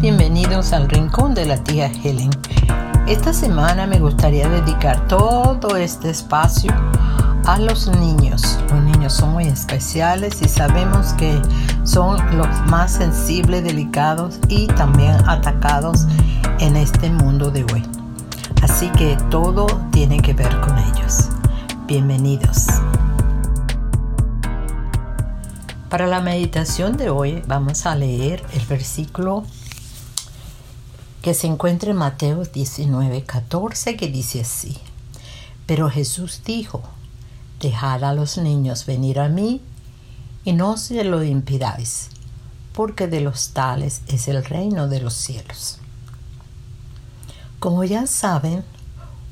bienvenidos al Rincón de la tía Helen. Esta semana me gustaría dedicar todo este espacio a los niños. Los niños son muy especiales y sabemos que son los más sensibles, delicados y también atacados en este mundo de hoy. Así que todo tiene que ver con ellos. Bienvenidos. Para la meditación de hoy vamos a leer el versículo que se encuentra en Mateo 19, 14, que dice así. Pero Jesús dijo, dejad a los niños venir a mí y no se lo impidáis, porque de los tales es el reino de los cielos. Como ya saben,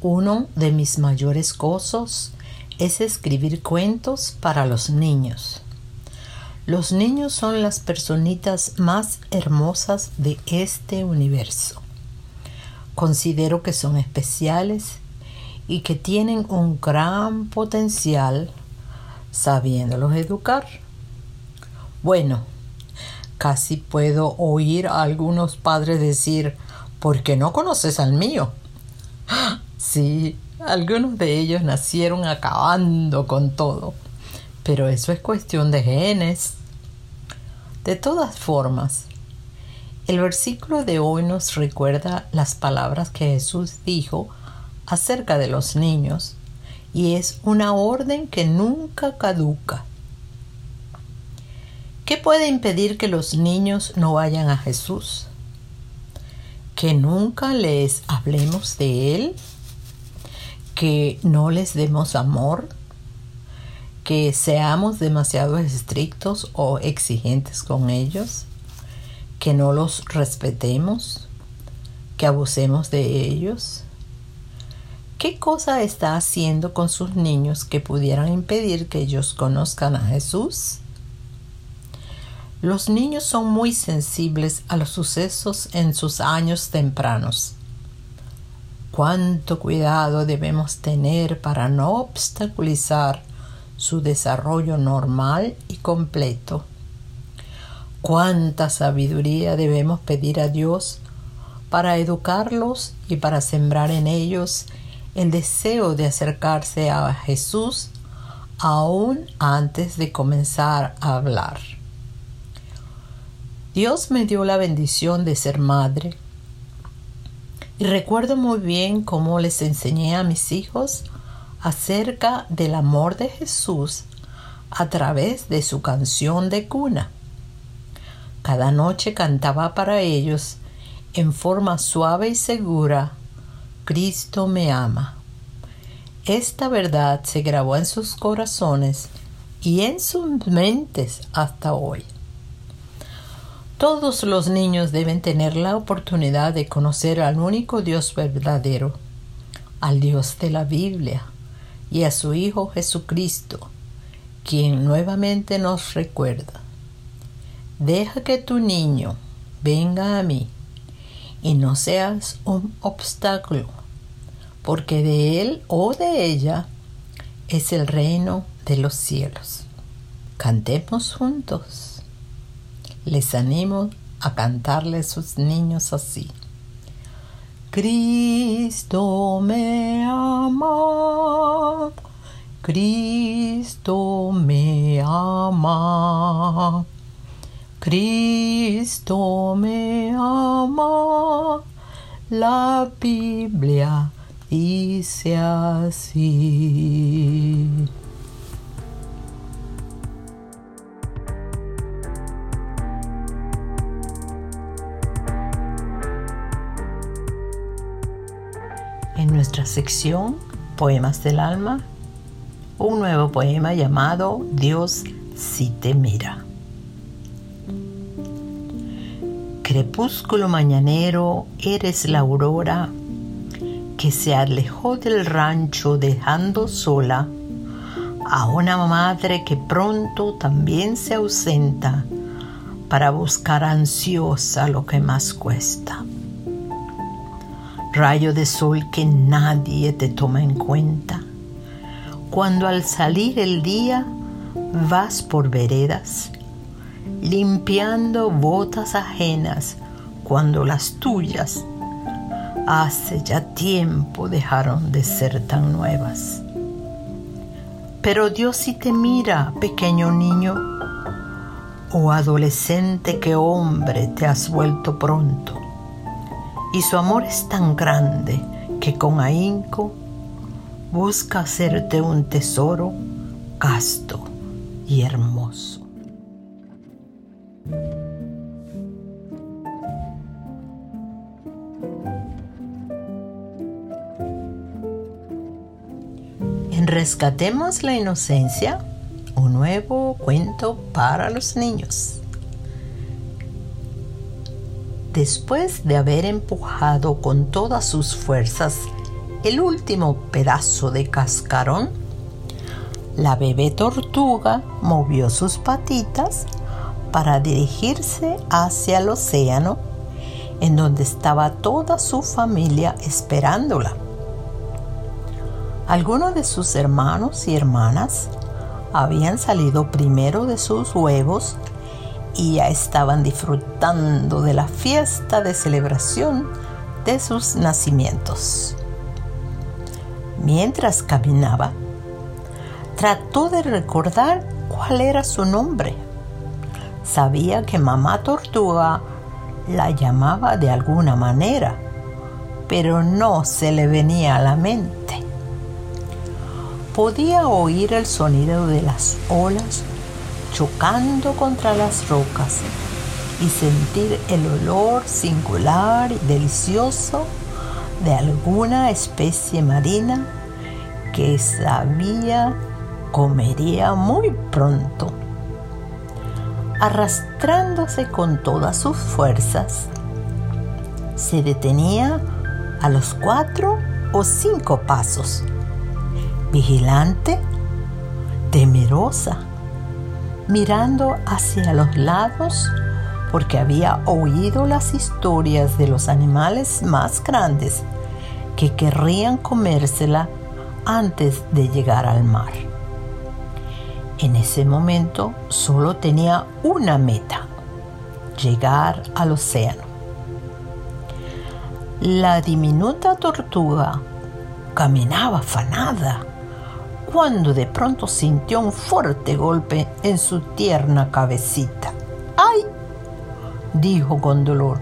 uno de mis mayores gozos es escribir cuentos para los niños. Los niños son las personitas más hermosas de este universo. Considero que son especiales y que tienen un gran potencial sabiéndolos educar. Bueno, casi puedo oír a algunos padres decir, ¿por qué no conoces al mío? Sí, algunos de ellos nacieron acabando con todo, pero eso es cuestión de genes. De todas formas, el versículo de hoy nos recuerda las palabras que Jesús dijo acerca de los niños y es una orden que nunca caduca. ¿Qué puede impedir que los niños no vayan a Jesús? ¿Que nunca les hablemos de Él? ¿Que no les demos amor? Que seamos demasiado estrictos o exigentes con ellos, que no los respetemos, que abusemos de ellos. ¿Qué cosa está haciendo con sus niños que pudieran impedir que ellos conozcan a Jesús? Los niños son muy sensibles a los sucesos en sus años tempranos. Cuánto cuidado debemos tener para no obstaculizar su desarrollo normal y completo. Cuánta sabiduría debemos pedir a Dios para educarlos y para sembrar en ellos el deseo de acercarse a Jesús aún antes de comenzar a hablar. Dios me dio la bendición de ser madre y recuerdo muy bien cómo les enseñé a mis hijos acerca del amor de Jesús a través de su canción de cuna. Cada noche cantaba para ellos en forma suave y segura, Cristo me ama. Esta verdad se grabó en sus corazones y en sus mentes hasta hoy. Todos los niños deben tener la oportunidad de conocer al único Dios verdadero, al Dios de la Biblia, y a su Hijo Jesucristo, quien nuevamente nos recuerda, deja que tu niño venga a mí y no seas un obstáculo, porque de él o de ella es el reino de los cielos. Cantemos juntos. Les animo a cantarle a sus niños así. Cristo me ama, Cristo me ama, Cristo me ama, la Biblia dice así. Sección Poemas del Alma un nuevo poema llamado Dios si te mira. Crepúsculo mañanero, eres la aurora que se alejó del rancho dejando sola a una madre que pronto también se ausenta para buscar ansiosa lo que más cuesta rayo de sol que nadie te toma en cuenta. Cuando al salir el día vas por veredas, limpiando botas ajenas cuando las tuyas hace ya tiempo dejaron de ser tan nuevas. Pero Dios sí te mira, pequeño niño, o adolescente que hombre te has vuelto pronto. Y su amor es tan grande que con ahínco busca hacerte un tesoro casto y hermoso. En Rescatemos la Inocencia, un nuevo cuento para los niños. Después de haber empujado con todas sus fuerzas el último pedazo de cascarón, la bebé tortuga movió sus patitas para dirigirse hacia el océano, en donde estaba toda su familia esperándola. Algunos de sus hermanos y hermanas habían salido primero de sus huevos y ya estaban disfrutando de la fiesta de celebración de sus nacimientos. Mientras caminaba, trató de recordar cuál era su nombre. Sabía que mamá tortuga la llamaba de alguna manera, pero no se le venía a la mente. Podía oír el sonido de las olas chocando contra las rocas y sentir el olor singular y delicioso de alguna especie marina que sabía comería muy pronto. Arrastrándose con todas sus fuerzas, se detenía a los cuatro o cinco pasos, vigilante, temerosa, mirando hacia los lados porque había oído las historias de los animales más grandes que querrían comérsela antes de llegar al mar. En ese momento solo tenía una meta, llegar al océano. La diminuta tortuga caminaba afanada cuando de pronto sintió un fuerte golpe en su tierna cabecita. ¡Ay! dijo con dolor.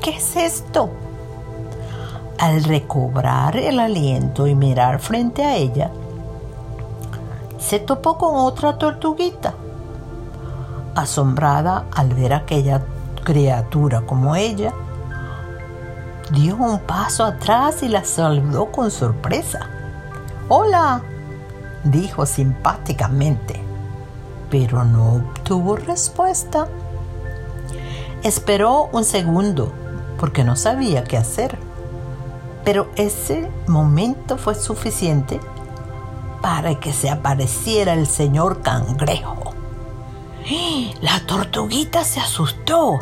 ¿Qué es esto? Al recobrar el aliento y mirar frente a ella, se topó con otra tortuguita. Asombrada al ver aquella criatura como ella, dio un paso atrás y la saludó con sorpresa. Hola, dijo simpáticamente, pero no obtuvo respuesta. Esperó un segundo porque no sabía qué hacer, pero ese momento fue suficiente para que se apareciera el señor cangrejo. La tortuguita se asustó,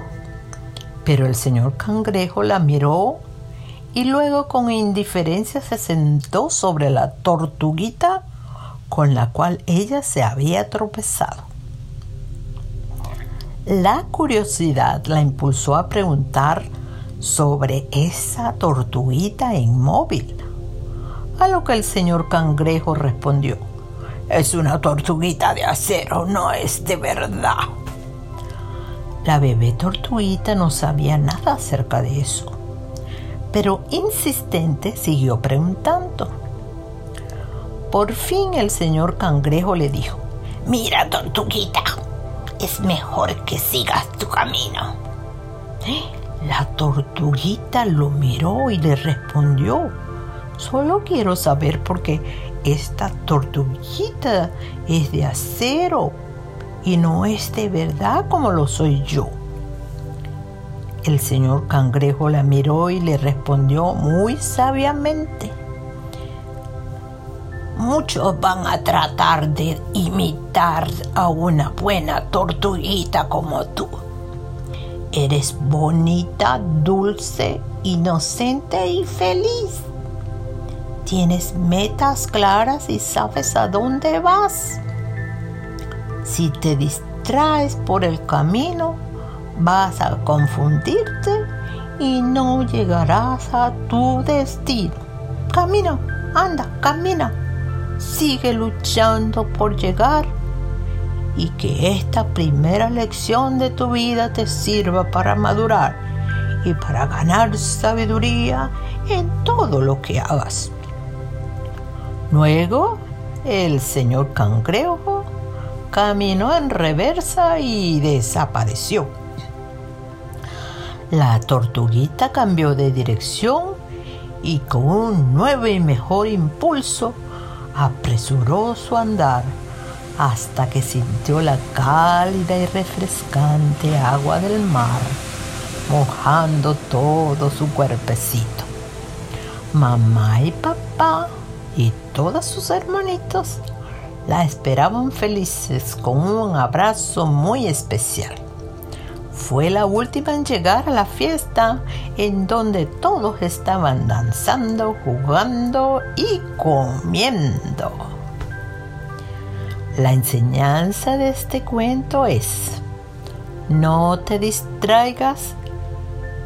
pero el señor cangrejo la miró y luego con indiferencia se sentó sobre la tortuguita con la cual ella se había tropezado. La curiosidad la impulsó a preguntar sobre esa tortuguita inmóvil a lo que el señor cangrejo respondió, es una tortuguita de acero, no es de verdad. La bebé tortuguita no sabía nada acerca de eso, pero insistente siguió preguntando. Por fin el señor cangrejo le dijo, mira tortuguita, es mejor que sigas tu camino. La tortuguita lo miró y le respondió, Solo quiero saber por qué esta tortuguita es de acero y no es de verdad como lo soy yo. El señor cangrejo la miró y le respondió muy sabiamente. Muchos van a tratar de imitar a una buena tortuguita como tú. Eres bonita, dulce, inocente y feliz tienes metas claras y sabes a dónde vas. Si te distraes por el camino, vas a confundirte y no llegarás a tu destino. Camina, anda, camina. Sigue luchando por llegar y que esta primera lección de tu vida te sirva para madurar y para ganar sabiduría en todo lo que hagas. Luego, el señor cangrejo caminó en reversa y desapareció. La tortuguita cambió de dirección y con un nuevo y mejor impulso apresuró su andar hasta que sintió la cálida y refrescante agua del mar mojando todo su cuerpecito. Mamá y papá y todos sus hermanitos la esperaban felices con un abrazo muy especial. Fue la última en llegar a la fiesta en donde todos estaban danzando, jugando y comiendo. La enseñanza de este cuento es, no te distraigas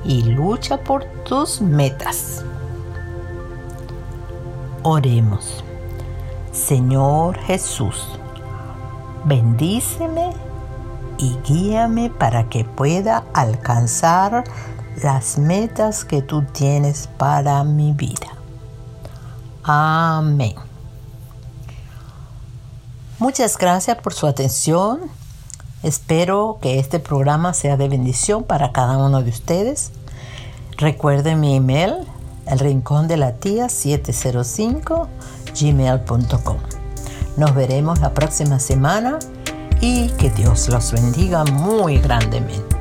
y lucha por tus metas. Oremos. Señor Jesús, bendíceme y guíame para que pueda alcanzar las metas que tú tienes para mi vida. Amén. Muchas gracias por su atención. Espero que este programa sea de bendición para cada uno de ustedes. Recuerden mi email, el rincón de la tía 705 gmail.com. Nos veremos la próxima semana y que Dios los bendiga muy grandemente.